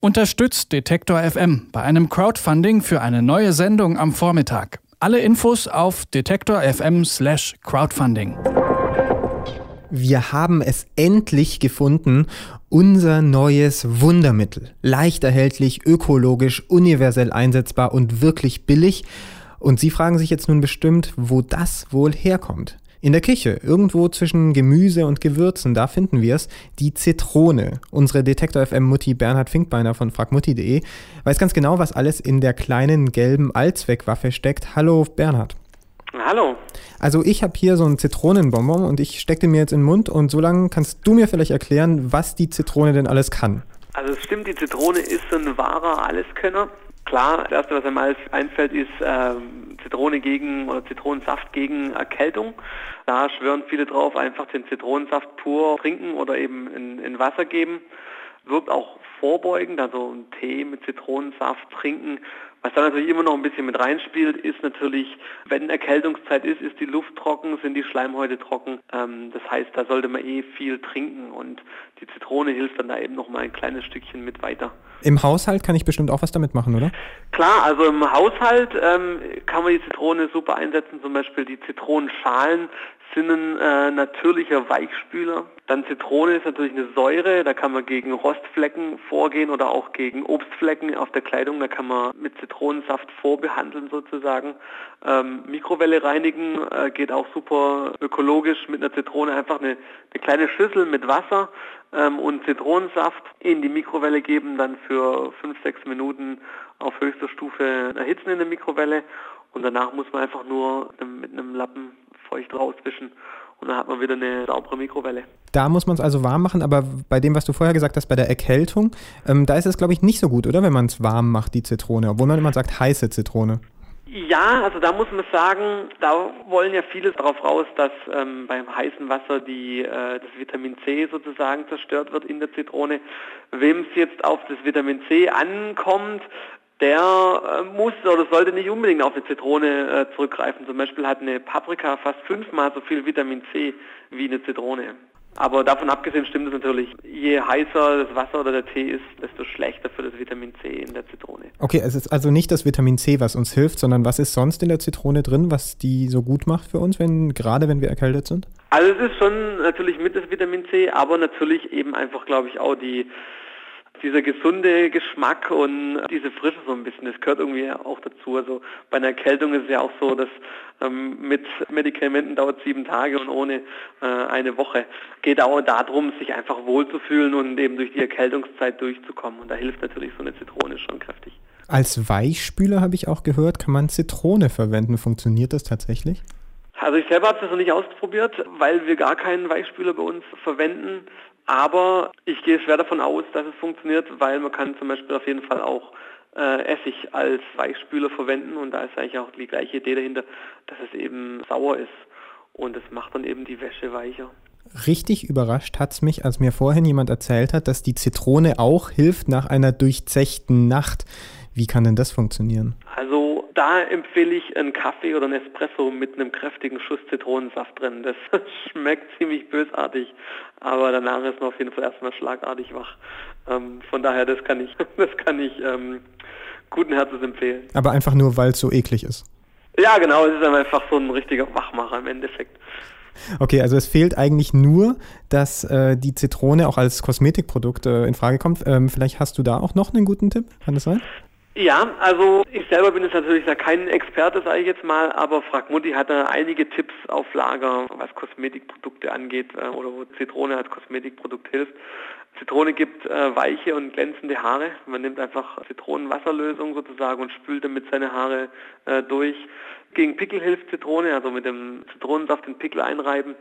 Unterstützt Detektor FM bei einem Crowdfunding für eine neue Sendung am Vormittag. Alle Infos auf detektor FM/crowdfunding. Wir haben es endlich gefunden, unser neues Wundermittel. Leicht erhältlich, ökologisch, universell einsetzbar und wirklich billig. Und Sie fragen sich jetzt nun bestimmt, wo das wohl herkommt. In der Küche, irgendwo zwischen Gemüse und Gewürzen, da finden wir es, die Zitrone. Unsere Detektor FM Mutti Bernhard Finkbeiner von fragmutti.de weiß ganz genau, was alles in der kleinen gelben Allzweckwaffe steckt. Hallo Bernhard. Hallo. Also ich habe hier so einen Zitronenbonbon und ich stecke den mir jetzt in den Mund und so lange kannst du mir vielleicht erklären, was die Zitrone denn alles kann. Also es stimmt, die Zitrone ist ein wahrer Alleskönner. Klar, das erste, was einem einfällt, ist ähm, Zitrone gegen oder Zitronensaft gegen Erkältung. Da schwören viele drauf, einfach den Zitronensaft pur trinken oder eben in, in Wasser geben. Wirkt auch vorbeugend, also einen Tee mit Zitronensaft trinken was da natürlich immer noch ein bisschen mit reinspielt, ist natürlich, wenn Erkältungszeit ist, ist die Luft trocken, sind die Schleimhäute trocken. Ähm, das heißt, da sollte man eh viel trinken und die Zitrone hilft dann da eben noch mal ein kleines Stückchen mit weiter. Im Haushalt kann ich bestimmt auch was damit machen, oder? Klar, also im Haushalt ähm, kann man die Zitrone super einsetzen, zum Beispiel die Zitronenschalen sind ein äh, natürlicher Weichspüler. Dann Zitrone ist natürlich eine Säure, da kann man gegen Rostflecken vorgehen oder auch gegen Obstflecken auf der Kleidung, da kann man mit Zitronensaft vorbehandeln sozusagen. Ähm, Mikrowelle reinigen äh, geht auch super ökologisch mit einer Zitrone, einfach eine, eine kleine Schüssel mit Wasser ähm, und Zitronensaft in die Mikrowelle geben, dann für fünf, sechs Minuten auf höchster Stufe erhitzen in der Mikrowelle. Und danach muss man einfach nur mit einem Lappen feucht rauswischen und dann hat man wieder eine saubere Mikrowelle. Da muss man es also warm machen, aber bei dem, was du vorher gesagt hast, bei der Erkältung, ähm, da ist es, glaube ich, nicht so gut, oder? Wenn man es warm macht, die Zitrone, obwohl man immer sagt heiße Zitrone. Ja, also da muss man sagen, da wollen ja viele darauf raus, dass ähm, beim heißen Wasser die, äh, das Vitamin C sozusagen zerstört wird in der Zitrone. Wem es jetzt auf das Vitamin C ankommt, der äh, muss oder sollte nicht unbedingt auf eine Zitrone äh, zurückgreifen. Zum Beispiel hat eine Paprika fast fünfmal so viel Vitamin C wie eine Zitrone. Aber davon abgesehen stimmt es natürlich, je heißer das Wasser oder der Tee ist, desto schlechter für das Vitamin C in der Zitrone. Okay, es ist also nicht das Vitamin C, was uns hilft, sondern was ist sonst in der Zitrone drin, was die so gut macht für uns, wenn, gerade wenn wir erkältet sind? Also es ist schon natürlich mit das Vitamin C, aber natürlich eben einfach, glaube ich, auch die dieser gesunde Geschmack und diese Frische so ein bisschen, das gehört irgendwie auch dazu. Also bei einer Erkältung ist es ja auch so, dass ähm, mit Medikamenten dauert sieben Tage und ohne äh, eine Woche. Geht auch darum, sich einfach wohlzufühlen und eben durch die Erkältungszeit durchzukommen. Und da hilft natürlich so eine Zitrone schon kräftig. Als Weichspüler habe ich auch gehört, kann man Zitrone verwenden. Funktioniert das tatsächlich? Also ich selber habe das noch nicht ausprobiert, weil wir gar keinen Weichspüler bei uns verwenden. Aber ich gehe schwer davon aus, dass es funktioniert, weil man kann zum Beispiel auf jeden Fall auch äh, Essig als Weichspüler verwenden und da ist eigentlich auch die gleiche Idee dahinter, dass es eben sauer ist und es macht dann eben die Wäsche weicher. Richtig überrascht hat es mich, als mir vorhin jemand erzählt hat, dass die Zitrone auch hilft nach einer durchzechten Nacht. Wie kann denn das funktionieren? Da empfehle ich einen Kaffee oder einen Espresso mit einem kräftigen Schuss Zitronensaft drin. Das schmeckt ziemlich bösartig, aber danach ist man auf jeden Fall erstmal schlagartig wach. Ähm, von daher, das kann ich, das kann ich ähm, guten Herzens empfehlen. Aber einfach nur, weil es so eklig ist. Ja, genau, es ist einfach so ein richtiger Wachmacher im Endeffekt. Okay, also es fehlt eigentlich nur, dass äh, die Zitrone auch als Kosmetikprodukt äh, in Frage kommt. Ähm, vielleicht hast du da auch noch einen guten Tipp, kann das sein? Ja, also ich selber bin jetzt natürlich da kein Experte, sage ich jetzt mal, aber Frag Mutti hat da einige Tipps auf Lager, was Kosmetikprodukte angeht äh, oder wo Zitrone als Kosmetikprodukt hilft. Zitrone gibt äh, weiche und glänzende Haare. Man nimmt einfach Zitronenwasserlösung sozusagen und spült damit seine Haare äh, durch. Gegen Pickel hilft Zitrone, also mit dem Zitronensaft den Pickel einreiben.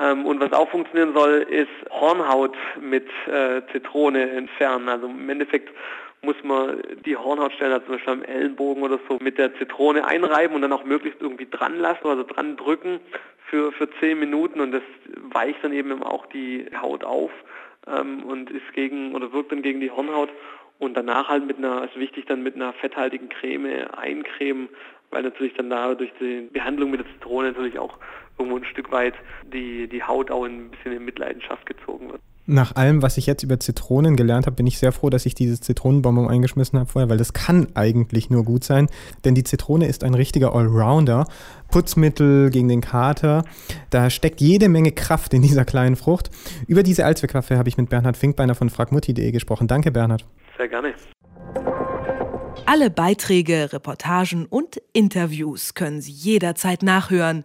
Ähm, und was auch funktionieren soll, ist Hornhaut mit äh, Zitrone entfernen. Also im Endeffekt muss man die Hornhautstellen, also zum Beispiel am Ellenbogen oder so, mit der Zitrone einreiben und dann auch möglichst irgendwie dran lassen, also dran drücken für, für zehn Minuten und das weicht dann eben auch die Haut auf ähm, und ist gegen oder wirkt dann gegen die Hornhaut und danach halt mit einer, ist wichtig dann mit einer fetthaltigen Creme eincremen, weil natürlich dann da durch die Behandlung mit der Zitrone natürlich auch irgendwo ein Stück weit die, die Haut auch ein bisschen in Mitleidenschaft gezogen wird. Nach allem, was ich jetzt über Zitronen gelernt habe, bin ich sehr froh, dass ich dieses Zitronenbonbon eingeschmissen habe vorher, weil das kann eigentlich nur gut sein, denn die Zitrone ist ein richtiger Allrounder. Putzmittel gegen den Kater, da steckt jede Menge Kraft in dieser kleinen Frucht. Über diese Allzweckwaffe habe ich mit Bernhard Finkbeiner von fragmutti.de gesprochen. Danke, Bernhard. Sehr gerne. Alle Beiträge, Reportagen und Interviews können Sie jederzeit nachhören